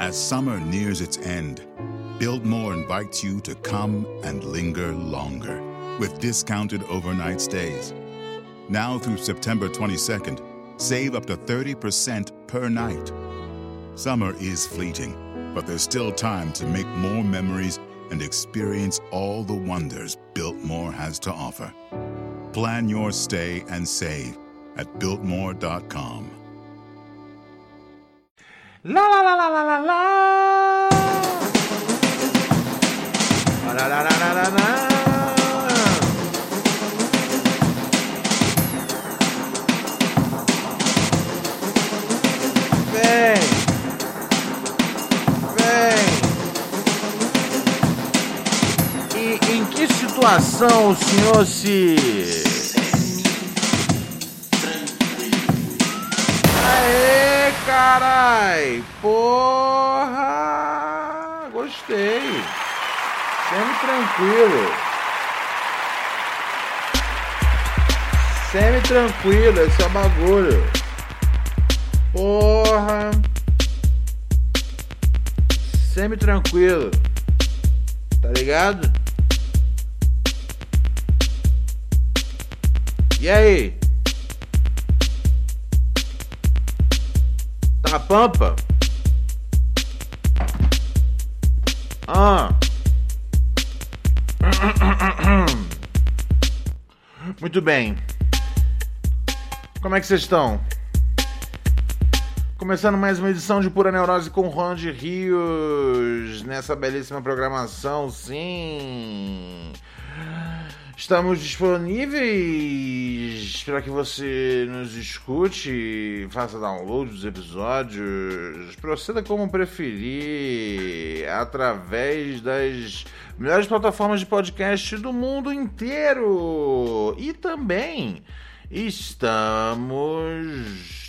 As summer nears its end, Biltmore invites you to come and linger longer with discounted overnight stays. Now through September 22nd, save up to 30% per night. Summer is fleeting, but there's still time to make more memories and experience all the wonders Biltmore has to offer. Plan your stay and save at Biltmore.com. La la la la la la la. La la la la la la. Vem. Vem. E em que situação o senhor se carai! Porra! Gostei. Semi-tranquilo. Semi-tranquilo, esse é o bagulho. Porra! Semi-tranquilo. Tá ligado? E aí? Na pampa? Ah. Muito bem. Como é que vocês estão? Começando mais uma edição de Pura Neurose com Ronald Rios nessa belíssima programação, sim. Estamos disponíveis para que você nos escute, faça download dos episódios, proceda como preferir, através das melhores plataformas de podcast do mundo inteiro. E também estamos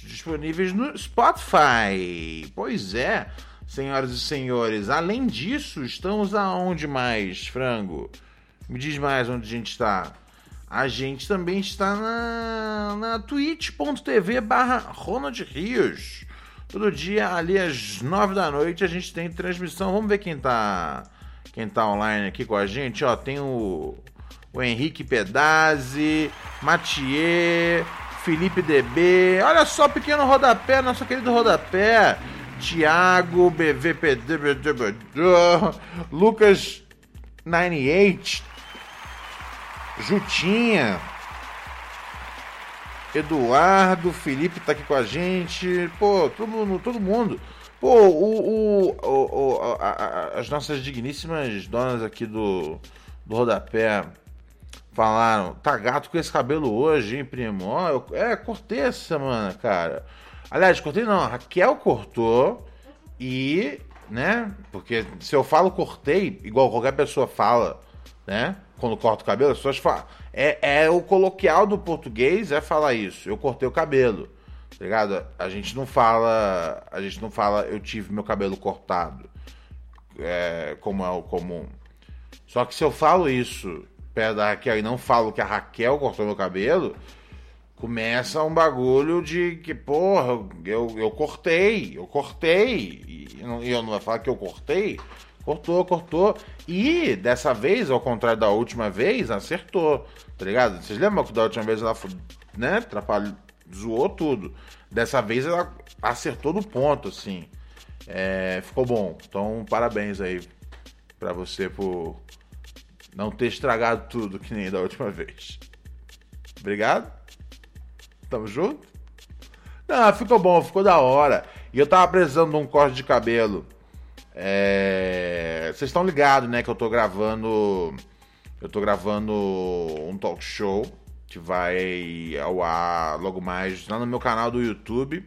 disponíveis no Spotify. Pois é, senhoras e senhores. Além disso, estamos aonde mais, frango? Me diz mais onde a gente está. A gente também está na, na twitch.tv barra Ronald Rios. Todo dia, ali às nove da noite, a gente tem transmissão. Vamos ver quem tá, quem tá online aqui com a gente. Ó, tem o, o Henrique Pedazzi, Mathieu, Felipe DB. Olha só, pequeno rodapé, nosso querido rodapé. Tiago, BVPD, Lucas 98, Jutinha, Eduardo, Felipe tá aqui com a gente. Pô, todo mundo, todo mundo. Pô, o, o, o, o a, a, as nossas digníssimas donas aqui do, do rodapé falaram: tá gato com esse cabelo hoje, hein, primo? Ó, eu, é, cortei essa semana, cara. Aliás, cortei não, a Raquel cortou e, né? Porque se eu falo cortei, igual qualquer pessoa fala, né? Quando corta o cabelo, as pessoas falam. É, é o coloquial do português é falar isso. Eu cortei o cabelo. Tá ligado? A gente não fala. A gente não fala eu tive meu cabelo cortado. É, como é o comum. Só que se eu falo isso perto da Raquel e não falo que a Raquel cortou meu cabelo, começa um bagulho de que, porra, eu, eu cortei, eu cortei. E eu não, eu não vou falar que eu cortei. Cortou, cortou. E dessa vez, ao contrário da última vez, acertou. Tá ligado? Vocês lembram que da última vez ela né, atrapalhou, zoou tudo. Dessa vez ela acertou no ponto, assim. É, ficou bom. Então, parabéns aí pra você por não ter estragado tudo que nem da última vez. Obrigado. Tamo junto? Não, ficou bom, ficou da hora. E eu tava precisando de um corte de cabelo. É... Vocês estão ligados, né? Que eu tô gravando. Eu tô gravando um talk show que vai ao ar logo mais lá no meu canal do YouTube.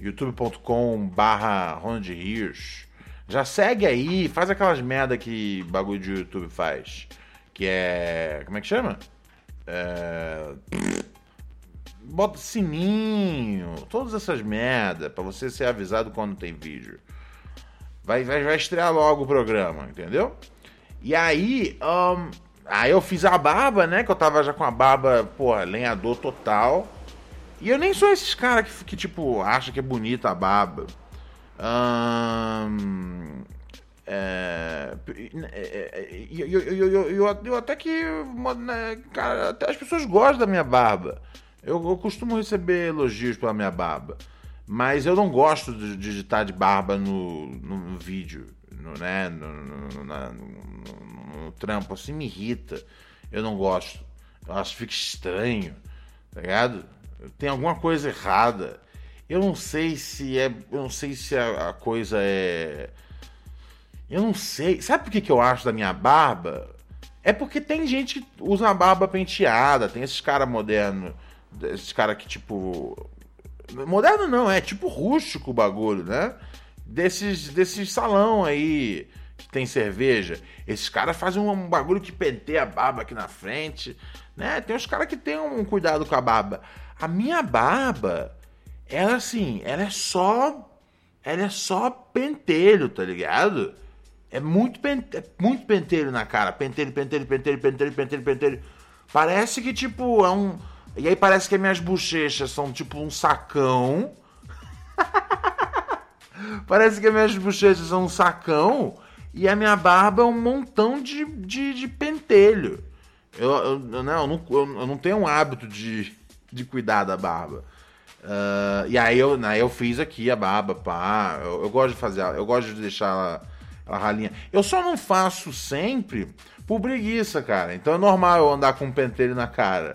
youtube.com/barra Ronald Rios. Já segue aí, faz aquelas merda que bagulho de YouTube faz. Que é. Como é que chama? É bota sininho, todas essas merda para você ser avisado quando tem vídeo. Vai, vai, vai estrear logo o programa, entendeu? E aí, um, aí eu fiz a barba, né? Que eu tava já com a barba, porra, lenhador total. E eu nem sou esses caras que, que, tipo, acha que é bonita a barba. Ahn, é, eu, eu, eu, eu, até que. né, Cara, até as pessoas gostam da minha barba. Eu costumo receber elogios pela minha barba. Mas eu não gosto de digitar de barba no, no, vídeo, no, né? No, no, na- no trampo. Assim me irrita. Eu não gosto. Eu acho que fica estranho. Tá ligado? Tem alguma coisa errada. Eu não sei se é. Eu não sei se a, a coisa é. Eu não sei. Sabe por que, que eu acho da minha barba? É porque tem gente que usa a barba penteada, tem esses caras modernos, esses caras que tipo. Moderno não, é tipo rústico o bagulho, né? Desses, desses salão aí que tem cerveja. Esses caras fazem um bagulho que penteia a barba aqui na frente, né? Tem uns caras que tem um cuidado com a barba. A minha barba, ela assim, ela é só. Ela é só pentelho, tá ligado? É muito, pente, é muito pentelho na cara. Pentelho, pentelho, pentelho, pentelho, pentelho, pentelho. Parece que, tipo, é um. E aí parece que as minhas bochechas são tipo um sacão. parece que as minhas bochechas são um sacão. E a minha barba é um montão de, de, de pentelho. Eu, eu, eu não, eu, não, eu não tenho um hábito de, de cuidar da barba. Ah, e aí eu, né, eu fiz aqui a barba, pá. Eu, eu gosto de fazer, eu gosto de deixar ela, ela ralinha. Eu só não faço sempre por preguiça, cara. Então é normal eu andar com um pentelho na cara.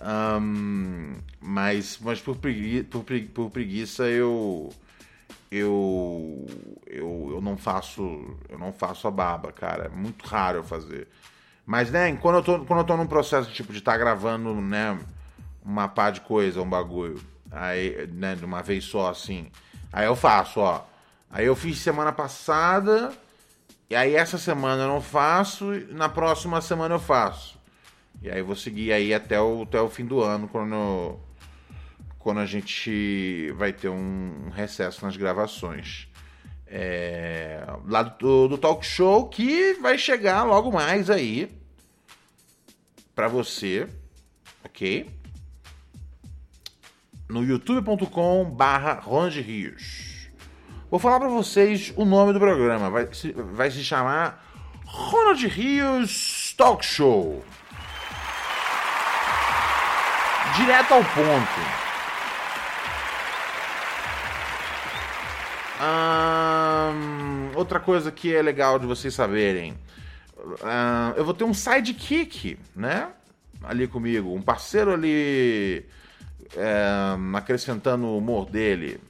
Ahn, mas mas por, pregui, por, por preguiça eu, eu eu eu não faço eu não faço a barba, cara. É muito raro eu fazer. Mas né, quando eu tô quando eu tô num processo tipo de estar gravando, né, uma pá de coisa, um bagulho. Aí, né, de uma vez só, assim. Aí eu faço, ó. Aí eu fiz semana passada, e aí essa semana eu não faço, na próxima semana eu faço. E aí vou seguir aí até o, até o fim do ano, quando, quando a gente vai ter um recesso nas gravações. É, lá do, do talk show que vai chegar logo mais aí pra você, ok? no youtube.com barra Rios. Vou falar pra vocês o nome do programa. Vai vai se chamar Ronald Rios Talk Show. Direto ao ponto. Outra coisa que é legal de vocês saberem. Eu vou ter um sidekick, né? Ali comigo. Um parceiro ali é, acrescentando o humor dele.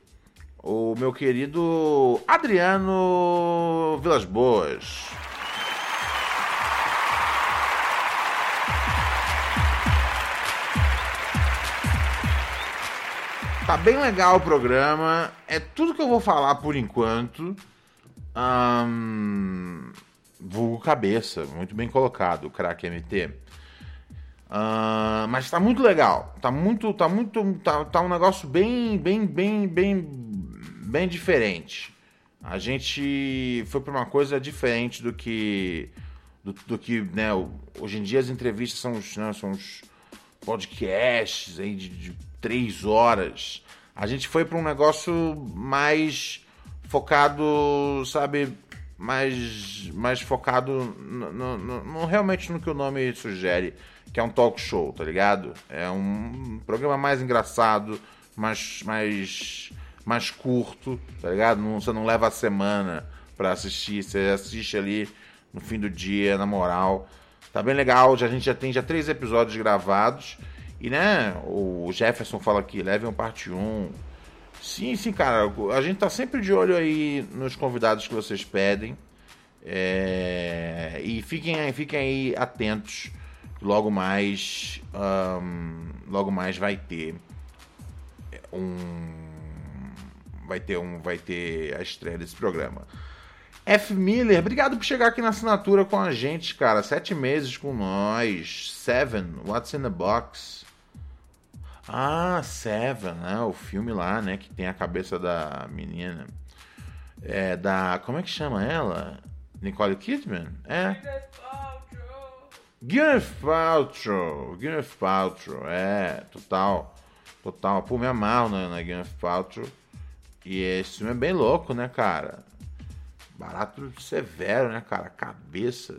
O meu querido Adriano Vilas Boas. Tá bem legal o programa. É tudo que eu vou falar por enquanto. Ahn, vulgo cabeça, muito bem colocado, craque MT. Ah, mas tá muito legal. Tá muito. Tá muito. Tá, tá um negócio bem, bem, bem, bem, bem diferente. A gente foi pra uma coisa diferente do que. Do, do que, né? Hoje em dia as entrevistas são os, né, são os podcasts aí de, de três horas. A gente foi pra um negócio mais focado, sabe? Mais, mais focado no, no- no- realmente no que o nome sugere, que é um talk show, tá ligado? É um programa mais engraçado, mais, mais, mais curto, tá ligado? Não, você não leva a semana pra assistir, você assiste ali no fim do dia, na moral. Tá bem legal, já, a gente já tem já três episódios gravados. E né, o Jefferson fala aqui, um parte 1. Sim, sim, cara. A gente tá sempre de olho aí nos convidados que vocês pedem. É, E fiquem, aí- fiquem aí atentos. Logo mais. ahn, logo mais vai ter um. Vai ter um. Vai ter a estreia desse programa. F. Miller, obrigado por chegar aqui na assinatura com a gente, cara. Sete meses com nós. Seven, What's in the Box? Ah, Seven, né? O filme lá, né? Que tem a cabeça da menina. É da. Como é que chama ela? Nicole Kidman? É. Gwyneth Paltrow. Gwyneth Paltrow, é, total. Total. Pô, me amarro na, Gwyneth Paltrow. E esse filme é bem louco, né, cara? Barato severo, né, cara? Cabeça.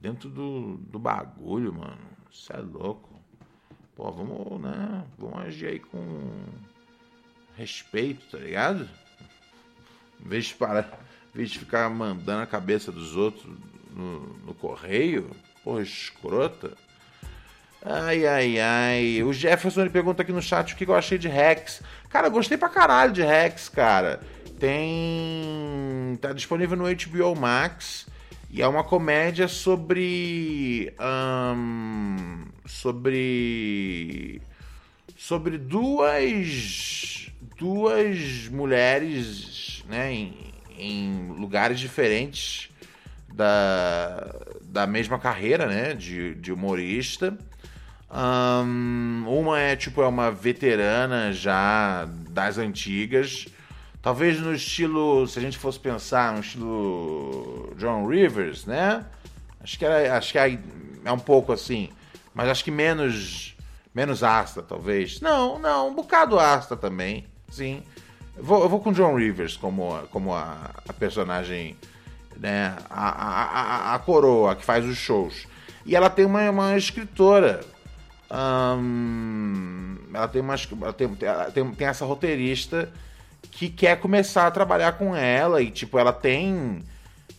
Dentro do, do bagulho, mano. Isso é louco. Pô, vamos, né? Vamos agir aí com respeito, tá ligado? Em vez de, parar, em vez de ficar mandando a cabeça dos outros no, no correio, porra, escrota. Ai, ai, ai. O Jefferson ele pergunta aqui no chat o que eu achei de Rex. Cara, gostei pra caralho de Rex, cara. Tem. Tá disponível no HBO Max. E é uma comédia sobre. hum, sobre. Sobre duas. Duas mulheres, né? Em, em lugares diferentes da, da mesma carreira, né? De, de humorista. Hum, uma é tipo é uma veterana já das antigas, talvez no estilo, se a gente fosse pensar no estilo John Rivers, né? Acho que era, acho que é, é um pouco assim, mas acho que menos menos ácida talvez. Não, não, um bocado ácida também, sim. Eu vou, eu vou com John Rivers como como a, a personagem, né? A, a, a, coroa que faz os shows. E ela tem uma, uma escritora ela tem, umas, ela tem, tem, tem essa roteirista que quer começar a trabalhar com ela e tipo ela tem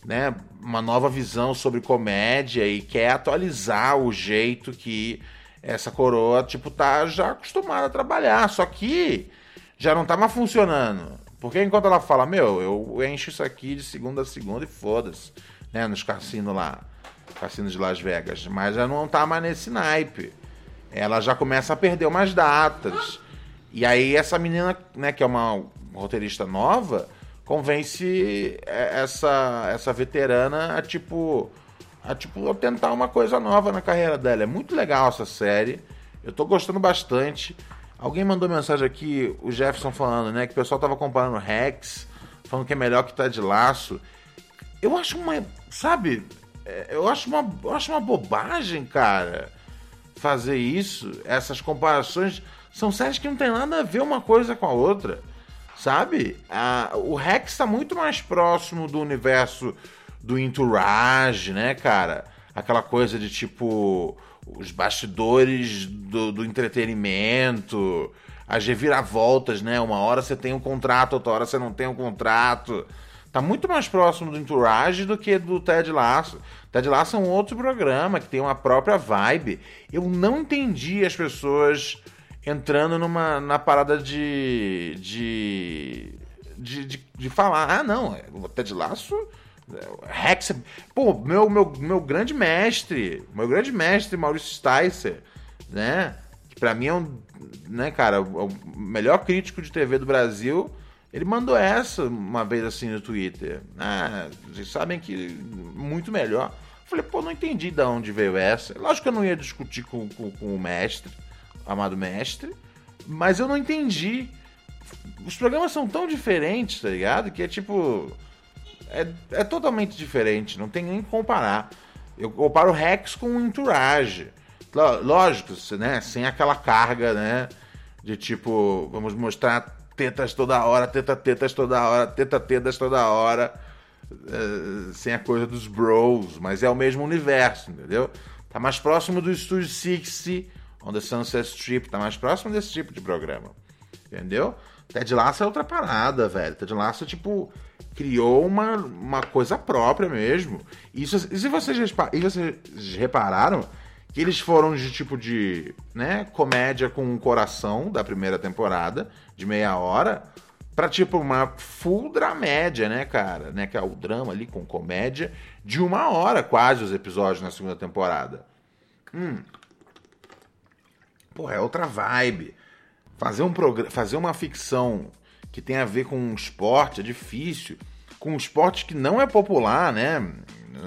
né, uma nova visão sobre comédia e quer atualizar o jeito que essa coroa tipo tá já acostumada a trabalhar só que já não tá mais funcionando porque enquanto ela fala meu eu encho isso aqui de segunda a segunda e foda-se né nos cassinos lá cassinos de Las Vegas mas já não tá mais nesse naipe ela já começa a perder umas datas. E aí essa menina, né, que é uma roteirista nova, convence essa essa veterana a tipo a tipo tentar uma coisa nova na carreira dela. É muito legal essa série. Eu tô gostando bastante. Alguém mandou mensagem aqui, o Jefferson falando, né, que o pessoal tava comparando Rex, falando que é melhor que tá de laço. Eu acho uma, sabe? É, eu acho uma, eu acho uma bobagem, cara fazer isso, essas comparações, são séries que não tem nada a ver uma coisa com a outra, sabe? Ah, o Rex está muito mais próximo do universo do Entourage, né, cara? Aquela coisa de tipo os bastidores do, do entretenimento, as reviravoltas, né? Uma hora você tem um contrato, outra hora você não tem um contrato. Tá muito mais próximo do Entourage do que do Ted Lasso. Ted Lasso é um outro programa que tem uma própria vibe. Eu não entendi as pessoas entrando numa na parada de de, de, de, de falar, ah não, o Ted Lasso Rex, pô, meu, meu, meu grande mestre, meu grande mestre Maurício Sticer, né? Que pra mim é um, né, cara, o melhor crítico de TV do Brasil. Ele mandou essa uma vez assim no Twitter. Ah, vocês sabem que muito melhor. Falei, pô, não entendi de onde veio essa. Lógico que eu não ia discutir com, com, com o mestre, amado mestre, mas eu não entendi. Os programas são tão diferentes, tá ligado? Que é tipo. É, é totalmente diferente, não tem nem que comparar. Eu comparo Rex com o Entourage. Lógico, né? Sem aquela carga, né? De tipo, vamos mostrar tetas toda hora, teta tetas toda hora, teta tetas toda hora, uh, sem a coisa dos bros, mas é o mesmo universo, entendeu? Tá mais próximo do Studio 60, on the Sunset Strip, tá mais próximo desse tipo de programa, entendeu? Ted Lasso é outra parada, velho. Ted Lasso, tipo, criou uma, uma coisa própria mesmo. Isso, e se vocês, e vocês repararam que eles foram de tipo de, né, comédia com um coração da primeira temporada, de meia hora, pra tipo uma full dramédia, né, cara? Né, que é o drama ali com comédia, de uma hora quase os episódios na segunda temporada. Hum. Pô, é outra vibe. Fazer, um fazer uma ficção que tem a ver com um esporte é difícil. Com um esporte que não é popular, né?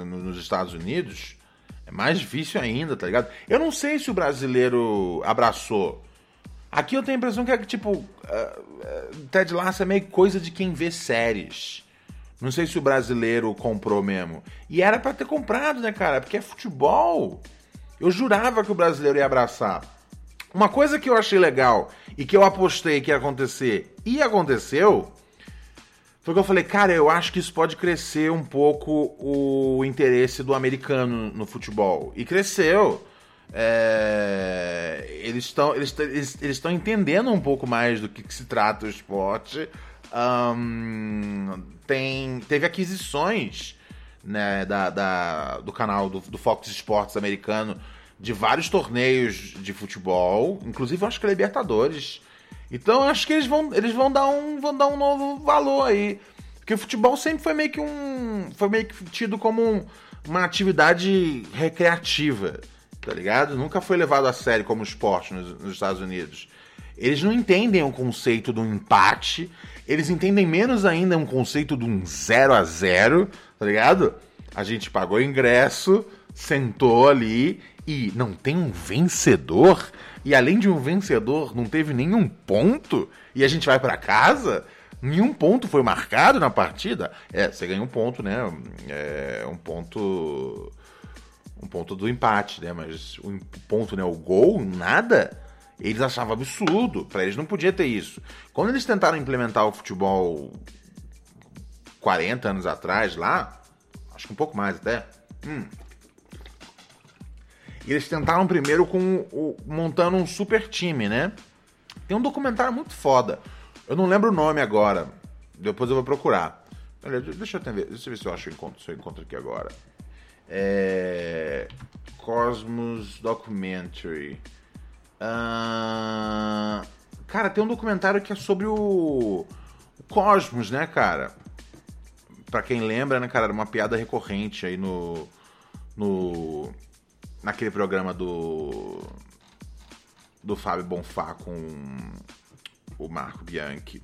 Nos Estados Unidos. É mais difícil ainda, tá ligado? Eu não sei se o brasileiro abraçou. Aqui eu tenho a impressão que é tipo. Uh, Ted Lasso é meio coisa de quem vê séries. Não sei se o brasileiro comprou mesmo. E era para ter comprado, né, cara? Porque é futebol. Eu jurava que o brasileiro ia abraçar. Uma coisa que eu achei legal e que eu apostei que ia acontecer e aconteceu foi que eu falei, cara, eu acho que isso pode crescer um pouco o interesse do americano no futebol. E cresceu. É... eles estão eles, eles, eles entendendo um pouco mais do que, que se trata o esporte. Um, tem, teve aquisições né, da, da, do canal do, do Fox Sports americano de vários torneios de futebol, inclusive acho que Libertadores. Então acho que eles vão, eles vão dar um, vão dar um novo valor aí, porque o futebol sempre foi meio que um, foi meio que tido como um, uma atividade recreativa, tá ligado? Nunca foi levado a sério como esporte nos, nos Estados Unidos. Eles não entendem o conceito do empate, eles entendem menos ainda um conceito de um 0 a 0 tá ligado? A gente pagou ingresso, sentou ali e não tem um vencedor, e além de um vencedor, não teve nenhum ponto, e a gente vai para casa, nenhum ponto foi marcado na partida. É, você ganha um ponto, né? É, um ponto. Um ponto do empate, né? Mas o ponto, né? O gol, nada. Eles achavam absurdo. Para eles não podia ter isso. Quando eles tentaram implementar o futebol 40 anos atrás lá, acho que um pouco mais até. Hum, e eles tentaram primeiro com o, montando um super time, né? Tem um documentário muito foda. Eu não lembro o nome agora. Depois eu vou procurar. Deixa eu ver, deixa eu ver se eu acho encontro, se eu encontro aqui agora. É... Cosmos Documentary. Uh... Cara, tem um documentário que é sobre o, o Cosmos, né, cara? Pra quem lembra, né, cara, era uma piada recorrente aí no, no naquele programa do do Fábio Bonfá com o Marco Bianchi.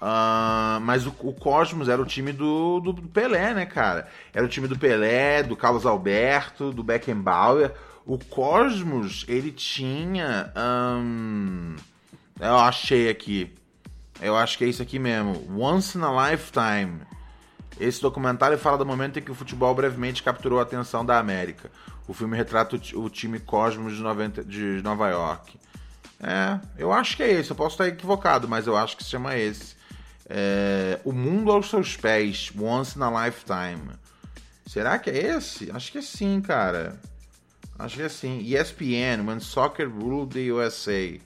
Uh, mas o, o, Cosmos era o time do, do, Pelé, né, cara? Era o time do Pelé, do Carlos Alberto, do Beckenbauer. O Cosmos, ele tinha. Um, eu achei aqui. Eu acho que é isso aqui mesmo. Once in a Lifetime. Esse documentário fala do momento em que o futebol brevemente capturou a atenção da América. O filme retrata o, time Cosmos de, 90, de Nova York. É, eu acho que é esse. Eu posso estar equivocado, mas eu acho que se chama esse. É, o Mundo aos Seus Pés, Once in a Lifetime. Será que é esse? Acho que é sim, cara. Acho que é sim. ESPN, When Soccer Ruled the USA.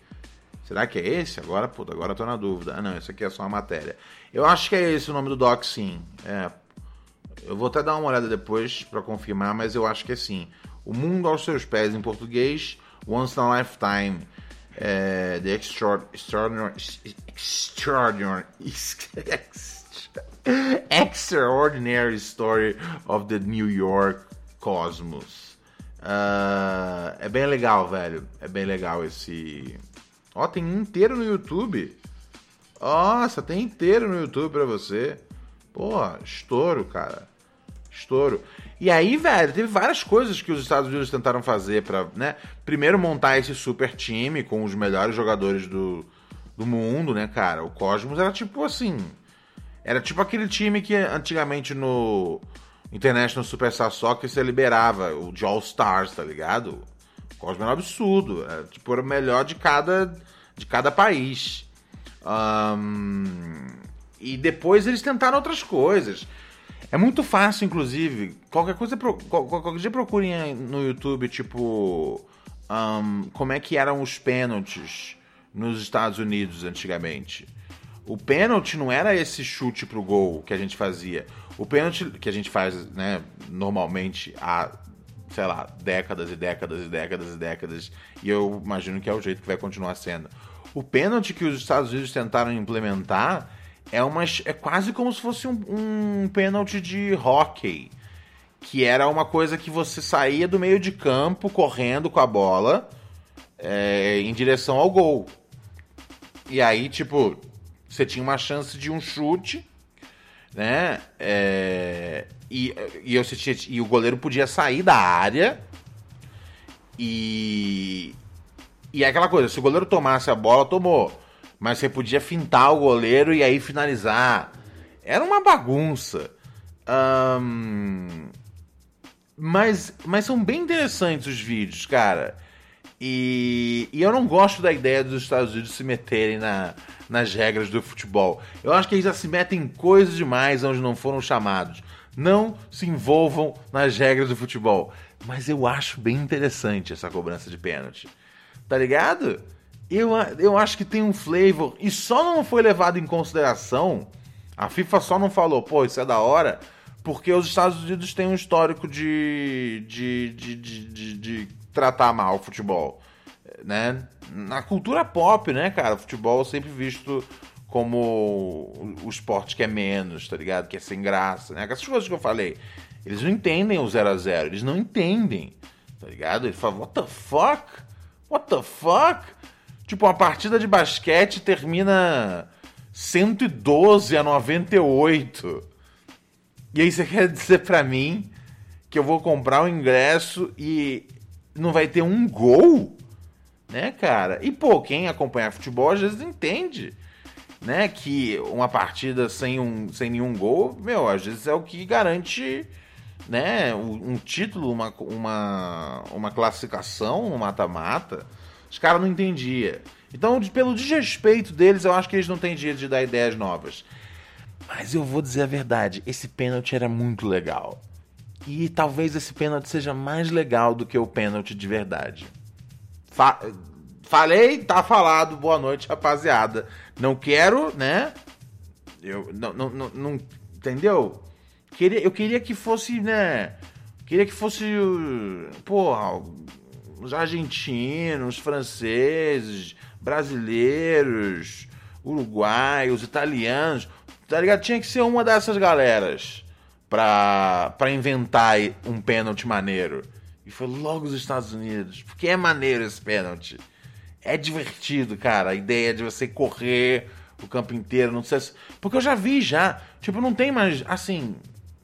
Será que é esse? Agora, puta, agora eu tô na dúvida. Ah, não, isso aqui é só uma matéria. Eu acho que é esse o nome do doc, sim. É. Eu vou até dar uma olhada depois para confirmar, mas eu acho que é sim. O Mundo aos Seus Pés em português, Once in a Lifetime, é, The Extraordinary, extraordinary, extraordinary Story of the New York Cosmos. Uh, é bem legal, velho. É bem legal esse. Ó, tem inteiro no YouTube. Nossa, tem inteiro no YouTube pra você. Porra, estouro, cara. Estouro. E aí, velho, teve várias coisas que os Estados Unidos tentaram fazer para, né? Primeiro montar esse super time com os melhores jogadores do, do mundo, né, cara? O Cosmos era tipo assim, era tipo aquele time que antigamente no International Superstar Soccer você liberava o de All Stars, tá ligado? O Cosmos era um absurdo, era, tipo era o melhor de cada de cada país. Um, e depois eles tentaram outras coisas. É muito fácil, inclusive. Qualquer coisa. Qualquer dia procurem no YouTube, tipo. Um, como é que eram os pênaltis nos Estados Unidos antigamente. O pênalti não era esse chute pro gol que a gente fazia. O pênalti que a gente faz, né, normalmente há, sei lá, décadas e décadas e décadas e décadas, e eu imagino que é o jeito que vai continuar sendo. O pênalti que os Estados Unidos tentaram implementar é, uma, é quase como se fosse um, um pênalti de hockey. Que era uma coisa que você saía do meio de campo correndo com a bola é, em direção ao gol. E aí, tipo, você tinha uma chance de um chute, né? É, e, e, eu, e o goleiro podia sair da área e. E é aquela coisa, se o goleiro tomasse a bola, tomou. Mas você podia fintar o goleiro e aí finalizar. Era uma bagunça. Um, mas, mas são bem interessantes os vídeos, cara. E, e eu não gosto da ideia dos Estados Unidos se meterem na, nas regras do futebol. Eu acho que eles já se metem em coisas demais onde não foram chamados. Não se envolvam nas regras do futebol. Mas eu acho bem interessante essa cobrança de pênalti. Tá ligado? Eu, eu acho que tem um flavor. E só não foi levado em consideração. A FIFA só não falou, pô, isso é da hora. Porque os Estados Unidos têm um histórico de, de, de, de, de tratar mal o futebol. Né? Na cultura pop, né, cara? O futebol sempre visto como o esporte que é menos, tá ligado? Que é sem graça, né? Essas coisas que eu falei. Eles não entendem o 0 a 0 eles não entendem, tá ligado? Ele fala, what the fuck? What the fuck? Tipo, uma partida de basquete termina 112 a 98. E aí você quer dizer pra mim que eu vou comprar o um ingresso e não vai ter um gol? Né, cara? E, pô, quem acompanha futebol às vezes entende né, que uma partida sem, um, sem nenhum gol, meu, às vezes é o que garante né, um, título, uma, uma, uma classificação, um mata-mata. Os caras não entendiam. Então, pelo desrespeito deles, eu acho que eles não têm jeito de dar ideias novas. Mas eu vou dizer a verdade, esse pênalti era muito legal. E talvez esse pênalti seja mais legal do que o pênalti de verdade. Fa falei, tá falado. Boa noite, rapaziada. Não quero, né? Eu não, não, não, não entendeu? Queria, eu queria que fosse, né? Queria que fosse, porra, os argentinos, franceses, brasileiros, uruguaios, italianos, tá ligado? Tinha que ser uma dessas galeras pra, pra inventar um pênalti maneiro. E foi logo os Estados Unidos, porque é maneiro esse pênalti. É divertido, cara, a ideia de você correr o campo inteiro, não sei se... Porque eu já vi já, tipo, não tem mais, assim...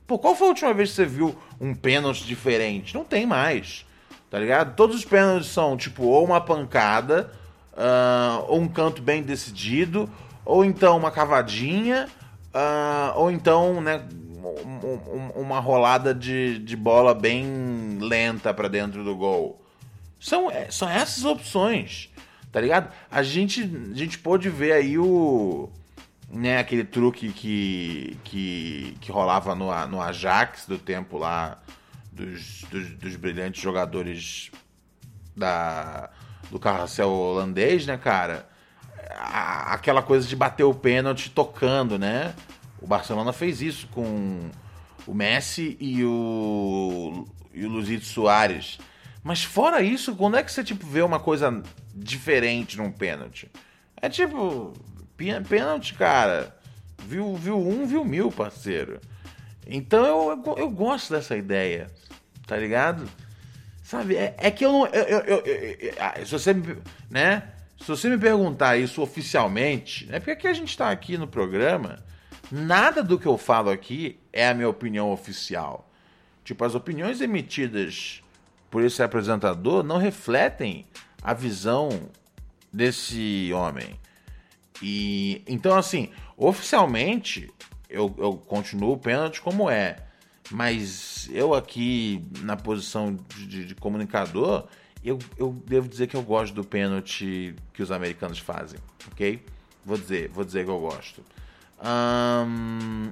Pô, qual foi a última vez que você viu um pênalti diferente? Não tem mais, tá ligado? Todos os pênaltis são, tipo, ou uma pancada, uh, ou um canto bem decidido, ou então uma cavadinha, uh, ou então, né, uma rolada de, de bola bem lenta para dentro do gol. São, é, são essas opções tá ligado? A gente, a gente pôde ver aí o. Né, aquele truque que, que, que rolava no, no Ajax do tempo lá dos, dos, dos brilhantes jogadores da, do carrossel holandês, né, cara? A, aquela coisa de bater o pênalti tocando, né? O Barcelona fez isso com o Messi e o, e o Luizito Soares. Mas fora isso, quando é que você tipo, vê uma coisa diferente num pênalti? É tipo, pênalti, cara. Viu, viu um, viu mil, parceiro. Então eu, eu, eu gosto dessa ideia, tá ligado? Sabe, é, é que eu não. Eu, eu, ah, se você me. Né? Se você me perguntar isso oficialmente, é porque aqui a gente está aqui no programa, nada do que eu falo aqui é a minha opinião oficial. Tipo, as opiniões emitidas por esse apresentador não refletem a visão desse homem. E então assim, oficialmente eu, eu continuo o pênalti como é, mas eu aqui na posição de, de comunicador, eu, eu devo dizer que eu gosto do pênalti que os americanos fazem, ok? Vou dizer, vou dizer que eu gosto.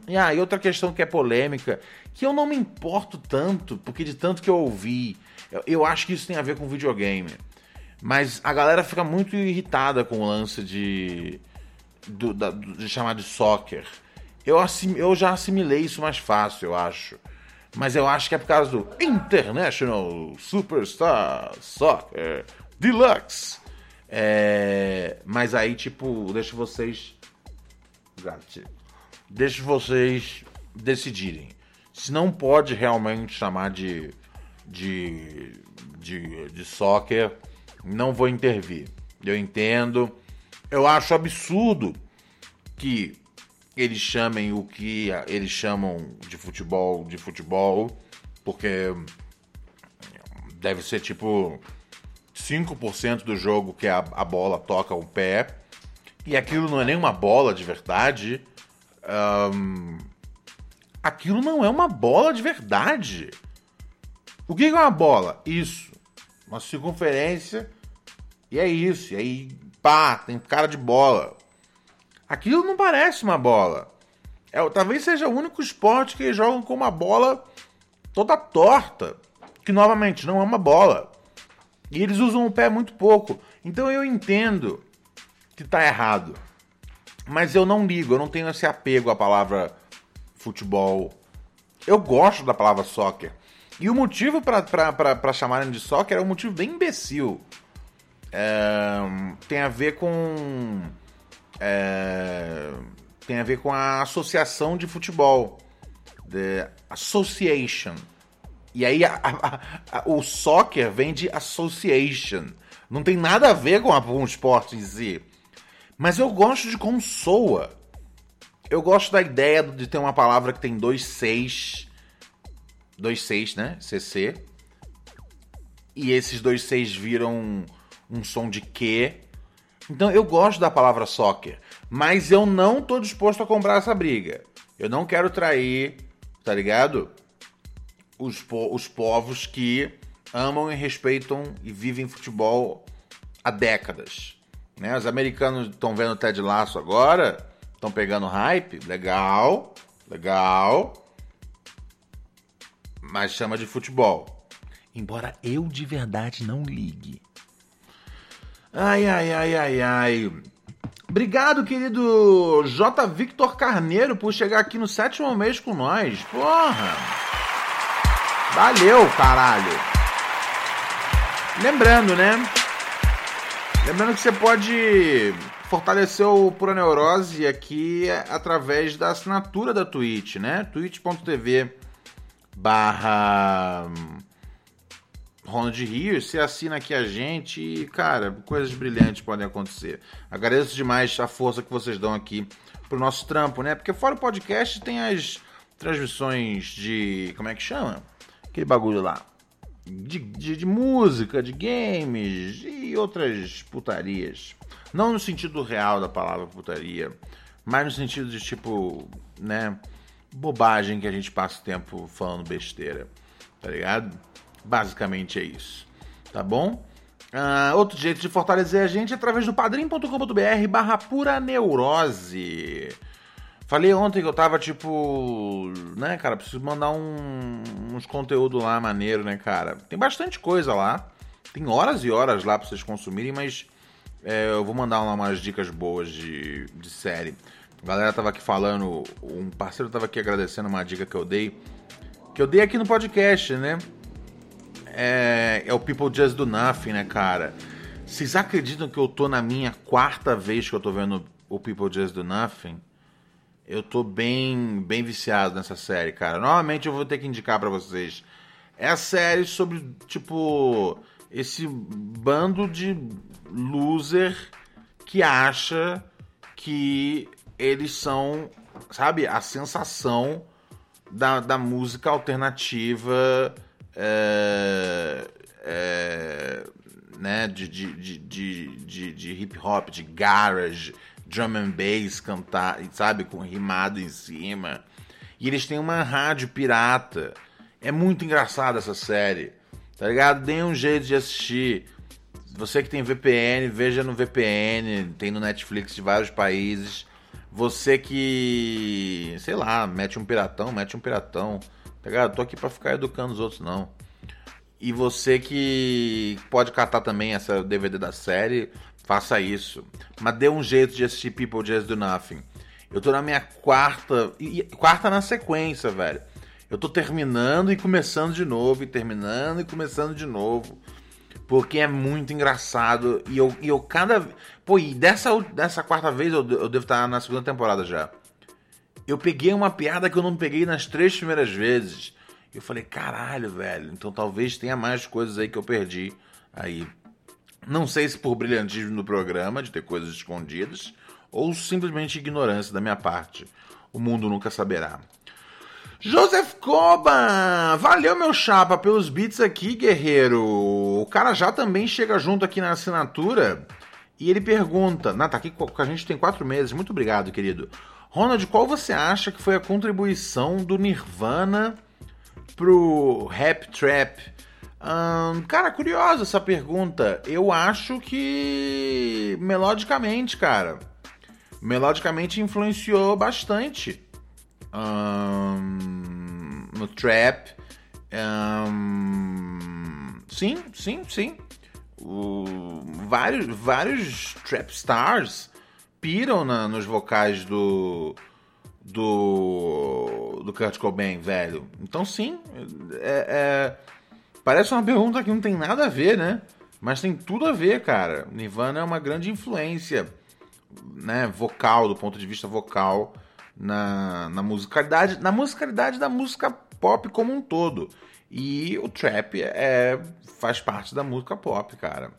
E, ah, e outra questão que é polêmica, que eu não me importo tanto, porque de tanto que eu ouvi eu, eu acho que isso tem a ver com videogame. Mas a galera fica muito irritada com o lance de. do, da, de chamar de soccer. Eu, assim, eu já assimilei isso mais fácil, eu acho. Mas eu acho que é por causa do International Superstar Soccer Deluxe. É, mas aí, tipo, deixo vocês. Deixo vocês decidirem. Se não pode realmente chamar de, de, de, de soccer, não vou intervir. Eu entendo. Eu acho absurdo que eles chamem o que eles chamam de futebol de futebol, porque deve ser tipo 5% do jogo que a, a bola toca o pé, e aquilo não é nem uma bola de verdade. Um, aquilo não é uma bola de verdade. O que é uma bola? Isso. Uma circunferência. E é isso. E aí, pá, tem cara de bola. Aquilo não parece uma bola. É, talvez seja o único esporte que eles jogam com uma bola toda torta. Que novamente não é uma bola. E eles usam o pé muito pouco. Então eu entendo que tá errado. Mas eu não ligo, eu não tenho esse apego à palavra futebol. Eu gosto da palavra soccer. E o motivo para chamarem de soccer é um motivo bem imbecil. É, tem a ver com é, tem a ver com a associação de futebol. The Association. E aí a, a, a, o soccer vem de association. Não tem nada a ver com, com o esporte em si. Mas eu gosto de como soa. Eu gosto da ideia de ter uma palavra que tem dois seis. Dois seis, né? CC. E esses dois seis viram um, um som de Q então eu gosto da palavra soccer, mas eu não tô disposto a comprar essa briga. Eu não quero trair, tá ligado? Os, po os povos que amam e respeitam e vivem futebol há décadas. Né? Os americanos estão vendo o Ted Laço agora, estão pegando hype, legal, legal, mas chama de futebol. Embora eu de verdade não ligue. Ai, ai, ai, ai, ai. Obrigado, querido J. Victor Carneiro, por chegar aqui no sétimo mês com nós. Porra! Valeu, caralho! Lembrando, né? Lembrando que você pode fortalecer o Pura Neurose aqui através da assinatura da Twitch, né? twitch.tv barra Ronald Rios, você assina aqui a gente e, cara, coisas brilhantes podem acontecer. Agradeço demais a força que vocês dão aqui pro nosso trampo, né? Porque fora o podcast tem as transmissões de. Como é que chama? Aquele bagulho lá. De, de, de música, de games e outras putarias. Não no sentido real da palavra putaria, mas no sentido de tipo, né? Bobagem que a gente passa o tempo falando besteira, tá ligado? Basicamente é isso. Tá bom? Uh, outro jeito de fortalecer a gente é através do padrim.com.br barra pura neurose. Falei ontem que eu tava tipo, né, cara, preciso mandar um, uns conteúdo lá maneiro, né, cara? Tem bastante coisa lá. Tem horas e horas lá pra vocês consumirem, mas é, eu vou mandar lá umas dicas boas de, de série. A galera tava aqui falando, um parceiro tava aqui agradecendo uma dica que eu dei, que eu dei aqui no podcast, né? é, é o People Just Do Nothing, né, cara? Vocês acreditam que eu tô na minha quarta vez que eu tô vendo o People Just Do Nothing? Eu tô bem, bem viciado nessa série, cara. Novamente eu vou ter que indicar para vocês. É a série sobre, tipo, esse bando de loser que acha que eles são, sabe, a sensação da, da música alternativa é, é, né, de, de, de, de, hip hop, de garage, drum and bass cantar, sabe, com rimado em cima. E eles têm uma rádio pirata. É muito engraçada essa série. Tá ligado? Dê um jeito de assistir. Você que tem VPN, veja no VPN, tem no Netflix de vários países. Você que, sei lá, mete um piratão, mete um piratão. Tá ligado? Tô aqui pra ficar educando os outros, não. E você que pode catar também essa DVD da série, Faça isso. Mas dê um jeito de assistir People Just Do Nothing. Eu tô na minha quarta. Quarta na sequência, velho. Eu tô terminando e começando de novo, e terminando e começando de novo. Porque é muito engraçado. E eu, e eu cada. Pô, e dessa, dessa quarta vez eu, eu devo estar na segunda temporada já. Eu peguei uma piada que eu não peguei nas três primeiras vezes. Eu falei, caralho, velho. Então talvez tenha mais coisas aí que eu perdi aí. Não sei se por brilhantismo no programa, de ter coisas escondidas, ou simplesmente ignorância da minha parte. O mundo nunca saberá. Joseph Koba! Valeu, meu chapa, pelos beats aqui, guerreiro. O cara já também chega junto aqui na assinatura e ele pergunta: Na, tá aqui com a gente tem quatro meses. Muito obrigado, querido. Ronald, qual você acha que foi a contribuição do Nirvana pro rap trap? cara, curiosa essa pergunta. Eu acho que melodicamente, cara, melodicamente influenciou bastante um, no trap. Um, sim, sim, sim. O, vários, vários trap stars piram na, nos vocais do do do Kurt Cobain, velho. Então sim, é, é, parece uma pergunta que não tem nada a ver, né? Mas tem tudo a ver, cara. Nirvana é uma grande influência, né, vocal do ponto de vista vocal na, na musicalidade, na musicalidade da música pop como um todo. E o trap é, faz parte da música pop, cara.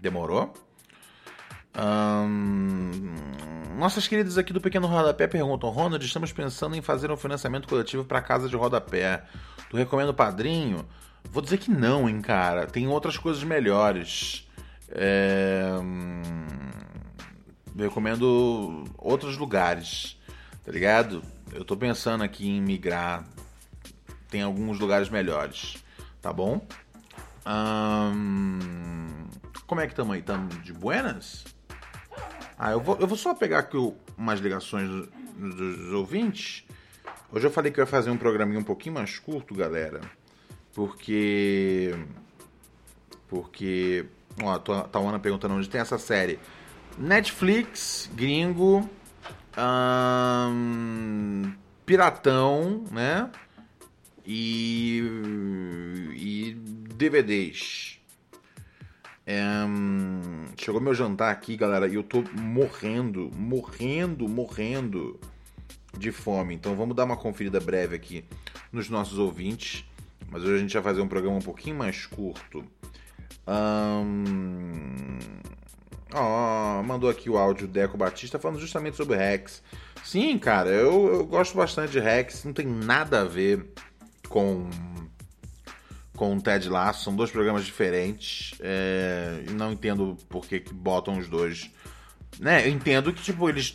Demorou? nossas queridas aqui do Pequeno Rodapé perguntam: Ronald, estamos pensando em fazer um financiamento coletivo para casa de rodapé. Tu recomenda o padrinho? Vou dizer que não, hein, cara. Tem outras coisas melhores. É... Eu recomendo outros lugares tá ligado? Eu tô pensando aqui em migrar. Tem alguns lugares melhores, tá bom? Hum, como é que estamos aí? Estamos de buenas? Ah, eu vou, eu vou só pegar aqui umas ligações dos, dos ouvintes. Hoje eu falei que eu ia fazer um programinha um pouquinho mais curto, galera. Porque. Porque. Ó, a Tawana perguntando onde tem essa série. Netflix, gringo, piratão, né? E, e DVDs. chegou meu jantar aqui, galera, e eu tô morrendo, morrendo, morrendo de fome. Então vamos dar uma conferida breve aqui nos nossos ouvintes. Mas hoje a gente vai fazer um programa um pouquinho mais curto. Um, oh, mandou aqui o áudio Deco Batista falando justamente sobre Rex. Sim, cara, eu, eu gosto bastante de Rex, não tem nada a ver com com o Ted Lasso, são dois programas diferentes. É, não entendo por que, que botam os dois. Né, eu entendo que tipo eles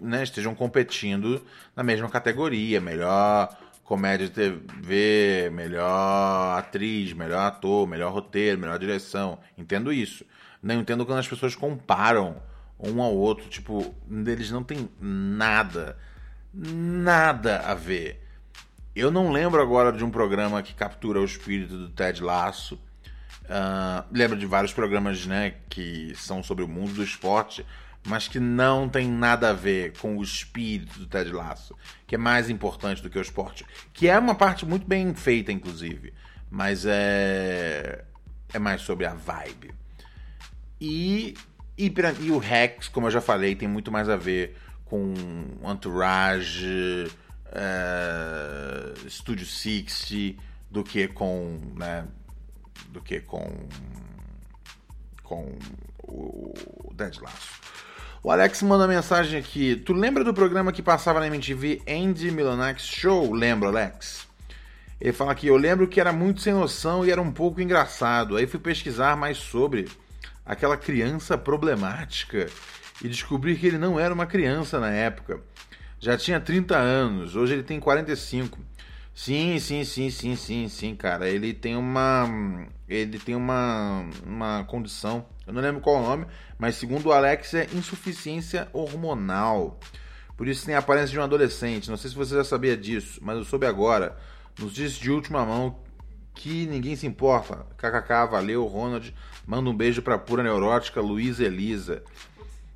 né, estejam competindo na mesma categoria, melhor comédia de TV, melhor atriz, melhor ator, melhor roteiro, melhor direção. Entendo isso. Não entendo quando as pessoas comparam um ao outro, tipo, eles não tem nada, nada a ver. Eu não lembro agora de um programa que captura o espírito do Ted Lasso. Uh, lembro de vários programas, né, que são sobre o mundo do esporte, mas que não tem nada a ver com o espírito do Ted Lasso, que é mais importante do que o esporte, que é uma parte muito bem feita, inclusive, mas é é mais sobre a vibe. E, e, e o Rex, como eu já falei, tem muito mais a ver com Entourage, uh, Studio 60 do que com, né, do que com com o Dead Laço. O Alex manda mensagem aqui. Tu lembra do programa que passava na MTV Andy Milonax Show? Lembra, Alex? Ele fala aqui, eu lembro que era muito sem noção e era um pouco engraçado. Aí fui pesquisar mais sobre aquela criança problemática e descobri que ele não era uma criança na época. Já tinha 30 anos, hoje ele tem 45. Sim, sim, sim, sim, sim, sim, cara. Ele tem uma ele tem uma uma condição, eu não lembro qual o nome, mas segundo o Alex é insuficiência hormonal. Por isso tem a aparência de um adolescente. Não sei se você já sabia disso, mas eu soube agora, nos dias de última mão, que ninguém se importa. KKK, valeu, Ronald. Manda um beijo pra pura neurótica, Luiz Elisa.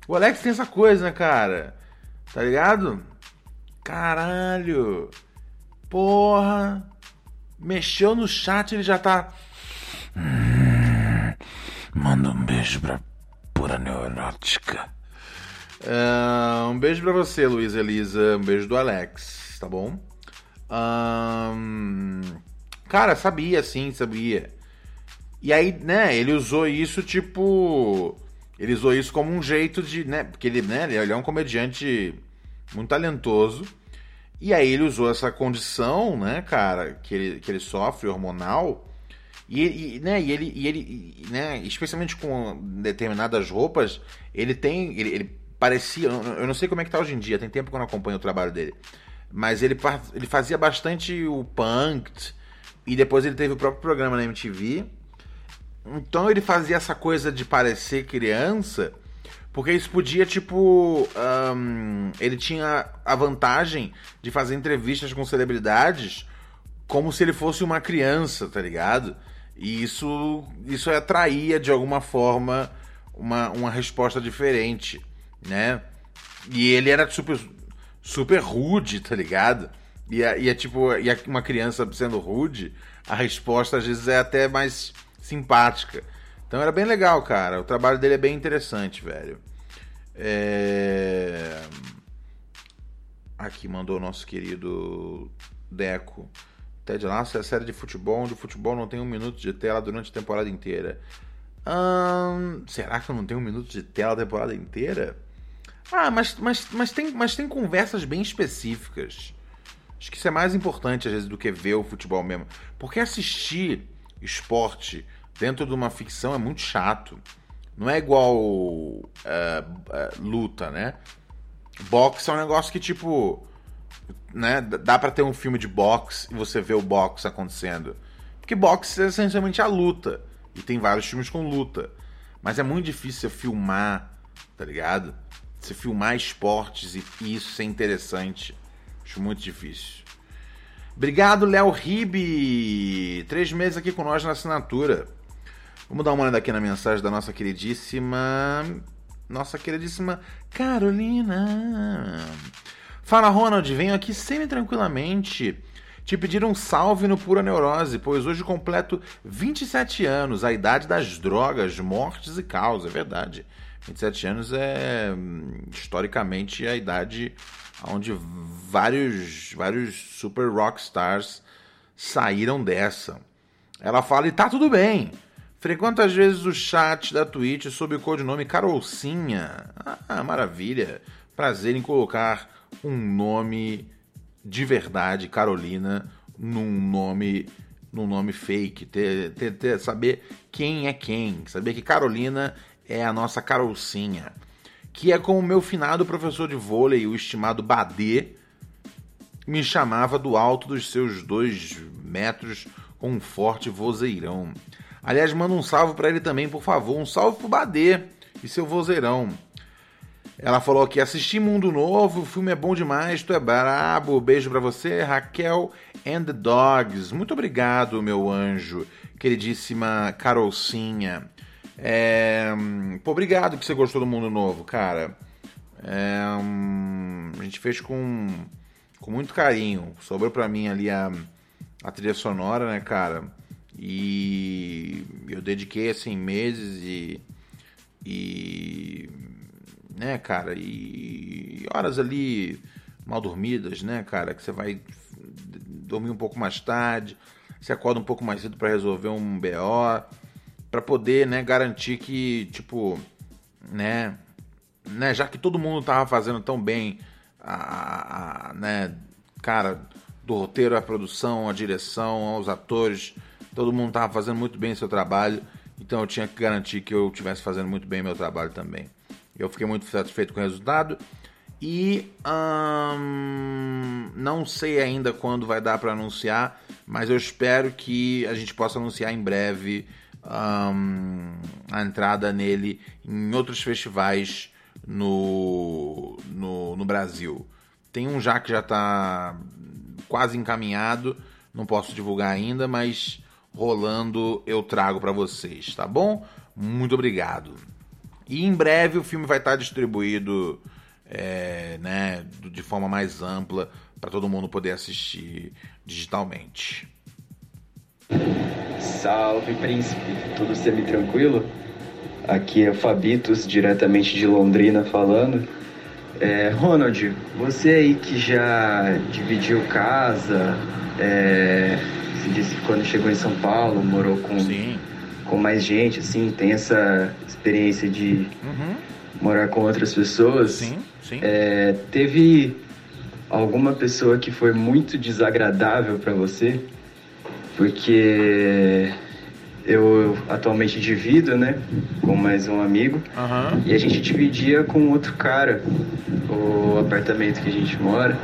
O Alex tem essa coisa, né, cara? Tá ligado? Caralho. Porra. Mexeu no chat, ele já tá. Manda um beijo pra pura neurótica. Uh, um beijo pra você, Luiz Elisa. Um beijo do Alex, tá bom? Um, cara, sabia, sim, sabia. E aí, né, ele usou isso tipo. Ele usou isso como um jeito de. Né, porque ele, né, ele é um comediante muito talentoso. E aí ele usou essa condição, né, cara, que ele, que ele sofre hormonal. E, e, né, e ele, e ele né, especialmente com determinadas roupas, ele tem. Ele, ele parecia. Eu não sei como é que tá hoje em dia, tem tempo que eu não acompanho o trabalho dele. Mas ele, ele fazia bastante o punk. E depois ele teve o próprio programa na MTV. Então ele fazia essa coisa de parecer criança, porque isso podia, tipo. Um, ele tinha a vantagem de fazer entrevistas com celebridades como se ele fosse uma criança, tá ligado? E isso, isso atraía de alguma forma uma, uma resposta diferente, né? E ele era super, super rude, tá ligado? E é, e é tipo, e uma criança sendo rude, a resposta às vezes é até mais simpática. Então era bem legal, cara. O trabalho dele é bem interessante, velho. É... Aqui mandou o nosso querido Deco. Ted Lasso é a série de futebol onde o futebol não tem um minuto de tela durante a temporada inteira. Hum, será que eu não tenho um minuto de tela a temporada inteira? Ah, mas, mas, mas, tem, mas tem conversas bem específicas. Acho que isso é mais importante, às vezes, do que ver o futebol mesmo. Porque assistir esporte dentro de uma ficção é muito chato. Não é igual uh, uh, luta, né? Boxe é um negócio que, tipo. Né, dá para ter um filme de boxe e você vê o boxe acontecendo. Porque boxe é essencialmente a luta. E tem vários filmes com luta. Mas é muito difícil você filmar, tá ligado? Você filmar esportes e isso ser interessante. Acho muito difícil. Obrigado, Léo Ribe. Três meses aqui com nós na assinatura. Vamos dar uma olhada aqui na mensagem da nossa queridíssima. Nossa queridíssima Carolina. Fala, Ronald. Venho aqui semi-tranquilamente te pedir um salve no Pura Neurose, pois hoje completo 27 anos, a idade das drogas, mortes e causas. É verdade. 27 anos é historicamente a idade onde vários, vários super rock stars saíram dessa. Ela fala e tá tudo bem. Frequenta às vezes o chat da Twitch sob o codinome Carolcinha. Ah, maravilha. Prazer em colocar um nome de verdade, Carolina, num nome num nome fake, ter, ter, ter, saber quem é quem, saber que Carolina é a nossa Carolcinha, que é como o meu finado professor de vôlei, o estimado Badê, me chamava do alto dos seus dois metros com um forte vozeirão. Aliás, manda um salve para ele também, por favor. Um salve pro Badê e seu vozeirão. Ela falou que assisti Mundo Novo, o filme é bom demais, tu é brabo. Beijo para você, Raquel and the Dogs. Muito obrigado, meu anjo, queridíssima Carolcinha. É... Pô, obrigado que você gostou do Mundo Novo, cara. É... A gente fez com, com muito carinho. Sobrou pra mim ali a, a trilha sonora, né, cara? E eu dediquei assim meses e e né, cara, e horas ali mal dormidas, né, cara, que você vai dormir um pouco mais tarde, você acorda um pouco mais cedo para resolver um BO, para poder, né, garantir que, tipo, né, né, já que todo mundo tava fazendo tão bem a, a né, cara, do roteiro à produção, à direção, aos atores, todo mundo estava fazendo muito bem seu trabalho, então eu tinha que garantir que eu estivesse fazendo muito bem meu trabalho também. Eu fiquei muito satisfeito com o resultado e hum, não sei ainda quando vai dar para anunciar, mas eu espero que a gente possa anunciar em breve hum, a entrada nele em outros festivais no, no, no Brasil. Tem um já que já está quase encaminhado, não posso divulgar ainda, mas rolando, eu trago para vocês, tá bom? Muito obrigado. E em breve o filme vai estar distribuído é, né, de forma mais ampla para todo mundo poder assistir digitalmente. Salve, príncipe. Tudo semi-tranquilo? Aqui é Fabitos, diretamente de Londrina, falando. É, Ronald, você aí que já dividiu casa, é, você disse que quando chegou em São Paulo morou com, Sim. com mais gente, assim, tem essa experiência de Uhum. morar com outras pessoas. Sim, sim. É, teve alguma pessoa que foi muito desagradável para você? Porque eu atualmente divido, né, com mais um amigo. Aham. E a gente dividia com outro cara o apartamento que a gente mora.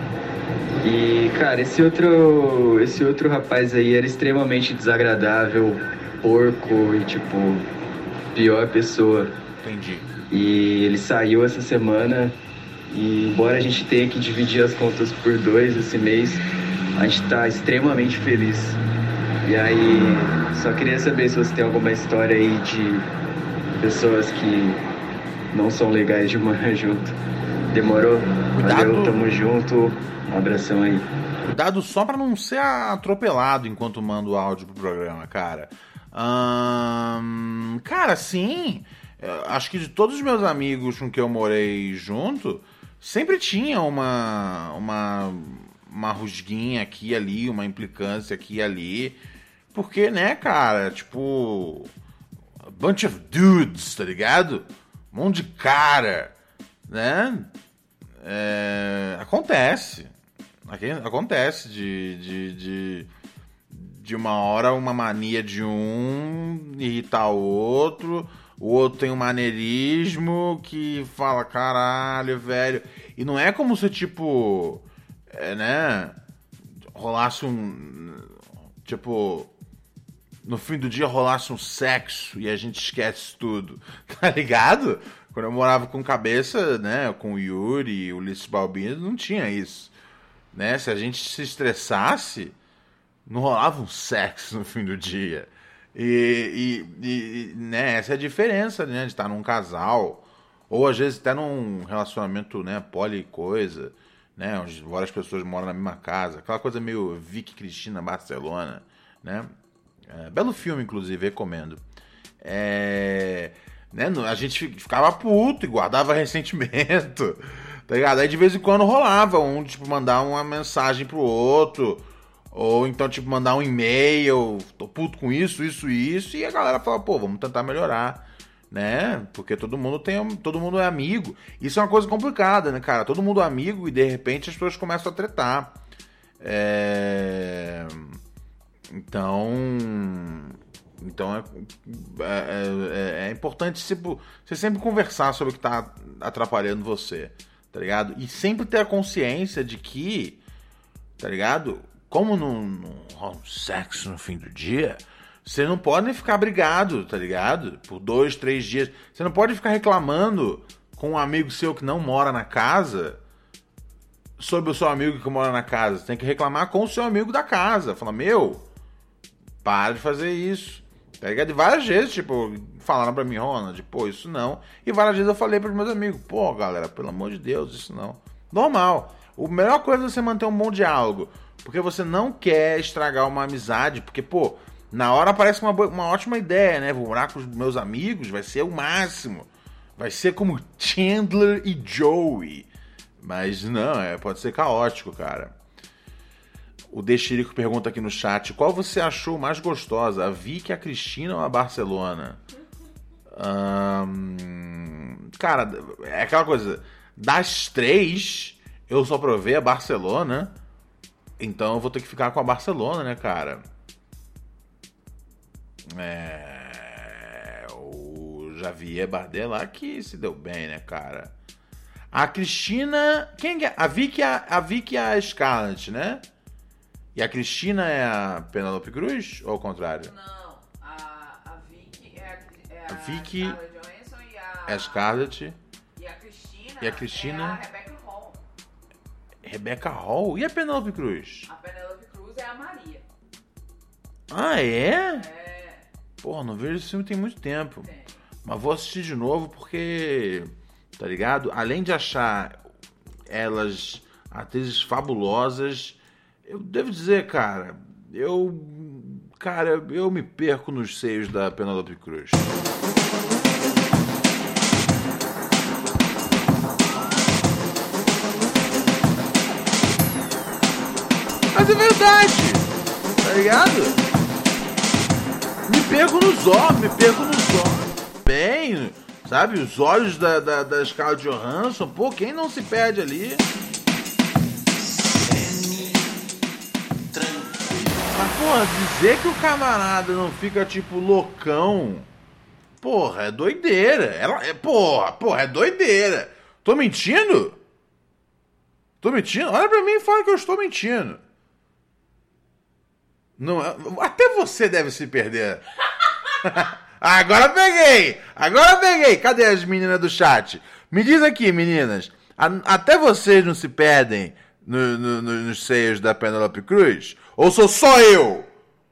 E, cara, esse outro, esse outro rapaz aí era extremamente desagradável, porco e, tipo, pior pessoa. Entendi. E ele saiu essa semana e embora a gente tenha que dividir as contas por dois esse mês, a gente tá extremamente feliz. E aí, só queria saber se você tem alguma história aí de pessoas que não são legais de morar junto. Demorou? Cuidado. Valeu, tamo junto. Um abração aí. Cuidado só pra não ser atropelado enquanto manda o áudio pro programa, cara. Ahn, cara, sim. Eu Acho que de todos os meus amigos com que eu morei junto, sempre tinha uma, uma, uma rusguinha aqui e ali, uma implicância aqui e ali. Porque, né, cara, tipo. A bunch of dudes, tá ligado? Um monte de cara, né? É, acontece. Aqui Acontece de, de, de, de uma hora uma mania de um irritar o outro, o outro tem um maneirismo que fala, caralho, velho. E não é como se, tipo, é, né, rolasse um. Tipo, no fim do dia rolasse um sexo e a gente esquece tudo, tá ligado? Quando eu morava com cabeça, né, com o Yuri e o Ulisses Balbino, não tinha isso. Né? Se a gente se estressasse, não rolava um sexo no fim do dia. E, e- e, né, essa é a diferença né, de estar num casal, ou às vezes até num relacionamento né, poli coisa, né, onde várias pessoas moram na mesma casa, aquela coisa meio Vicky Cristina Barcelona, né? É, belo filme, inclusive, recomendo. É, né, a gente fi- ficava puto e guardava ressentimento, tá ligado? Aí de vez em quando rolava um, tipo, mandar uma mensagem pro outro, ou então, tipo, mandar um e-mail, tô puto com isso, isso e isso, e a galera fala, pô, vamos tentar melhorar, né? Porque todo mundo tem, todo mundo é amigo. Isso é uma coisa complicada, né, cara? Todo mundo é amigo e de repente as pessoas começam a tretar. É... Então, então é, é, é- é importante tipo, você sempre conversar sobre o que tá atrapalhando você, tá ligado? E sempre ter a consciência de que, tá ligado? Como não, rola um sexo no fim do dia, você não pode ficar brigado, tá ligado? Por dois, três dias. Você não pode ficar reclamando com um amigo seu que não mora na casa sobre o seu amigo que mora na casa. Você tem que reclamar com o seu amigo da casa. Fala, meu, para de fazer isso. Tá ligado? E várias vezes, tipo, falaram pra mim, Ronald, pô, isso não. E várias vezes eu falei pros meus amigos, pô, galera, pelo amor de Deus, isso não. Normal. A melhor coisa é você manter um bom diálogo. Porque você não quer estragar uma amizade. Porque, pô, na hora parece uma, uma ótima ideia, né? Vou morar com os meus amigos, vai ser o máximo. Vai ser como Chandler e Joey. Mas não, é, pode ser caótico, cara. O Dexirico pergunta aqui no chat: qual você achou mais gostosa, a Vicky, a Cristina ou a Barcelona? Cara, é aquela coisa. Das três, eu só provei a Barcelona. Então eu vou ter que ficar com a Barcelona, né, cara? É. O Javier Bardem lá que se deu bem, né, cara? A Cristina. Quem é? A Vicky, a, a Vicky é a Scarlett, né? E a Cristina é a Penelope Cruz? Ou ao contrário? Não, a, a Vicky é a, é A Vicky Scarlett Johansson e a, É a Scarlett. e a Cristina. E a Cristina? É a Rebecca Hall. Rebecca Hall. E a Penelope Cruz? A Penelope Cruz é a Maria. Ah, é? É. Porra, não vejo esse filme tem muito tempo. Mas vou assistir de novo porque, tá ligado? Além de achar elas atrizes fabulosas, eu devo dizer, cara, eu. Cara, eu me perco nos seios da Penélope Cruz. Mas é verdade, tá ligado? Me perco nos olhos, me perco nos olhos. Bem, sabe? Os olhos da, da, da Scarlett Johansson, pô, quem não se perde ali? Porra, dizer que o camarada não fica, tipo, loucão, porra, é doideira. Ela, é, porra, porra, é doideira. Tô mentindo? Tô mentindo? Olha pra mim e fala que eu estou mentindo. Não, até você deve se perder. Agora peguei! Agora peguei! Cadê as meninas do chat? Me diz aqui, meninas. a- até vocês não se perdem no- no- no- nos seios da Penelope Cruz? Ou sou só eu?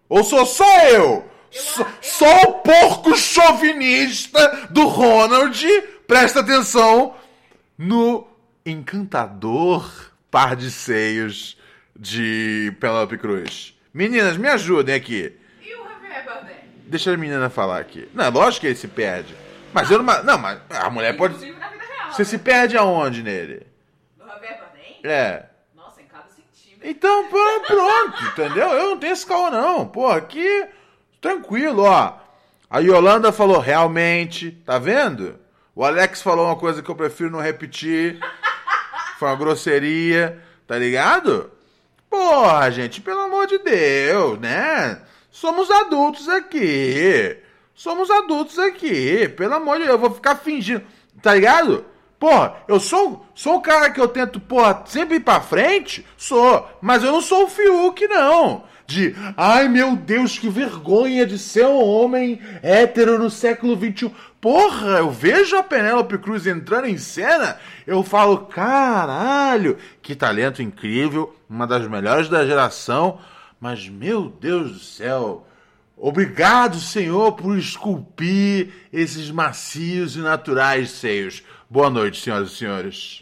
Ou sou só eu? Só, só o porco chauvinista do Ronald presta atenção no encantador par de seios de Penelope Cruz. Meninas, me ajudem aqui. E o Bardem? Deixa a menina falar aqui. Não, é lógico que ele se perde. Mas eu não. Não, mas a mulher pode. Inclusive na vida real. Você né? se perde aonde nele? Javier Bardem? É. Nossa, em cada centímetro. Então, pronto, entendeu? Eu não tenho esse caô, não. Pô, aqui, tranquilo, ó. A Yolanda falou realmente, tá vendo? O Alex falou uma coisa que eu prefiro não repetir. Foi uma grosseria, tá ligado? Porra, gente, pelo amor de Deus, né? Somos adultos aqui. Somos adultos aqui. Pelo amor de Deus, eu vou ficar fingindo, tá ligado? Porra, eu sou, sou o cara que eu tento, porra, sempre ir pra frente? Sou. Mas eu não sou o Fiuk, não. De, ai meu Deus, que vergonha de ser um homem hétero no século XXI. Porra, eu vejo a Penélope Cruz entrando em cena, eu falo, caralho, que talento incrível, uma das melhores da geração. Mas, meu Deus do céu, obrigado, Senhor, por esculpir esses macios e naturais seios. Boa noite, senhoras e senhores.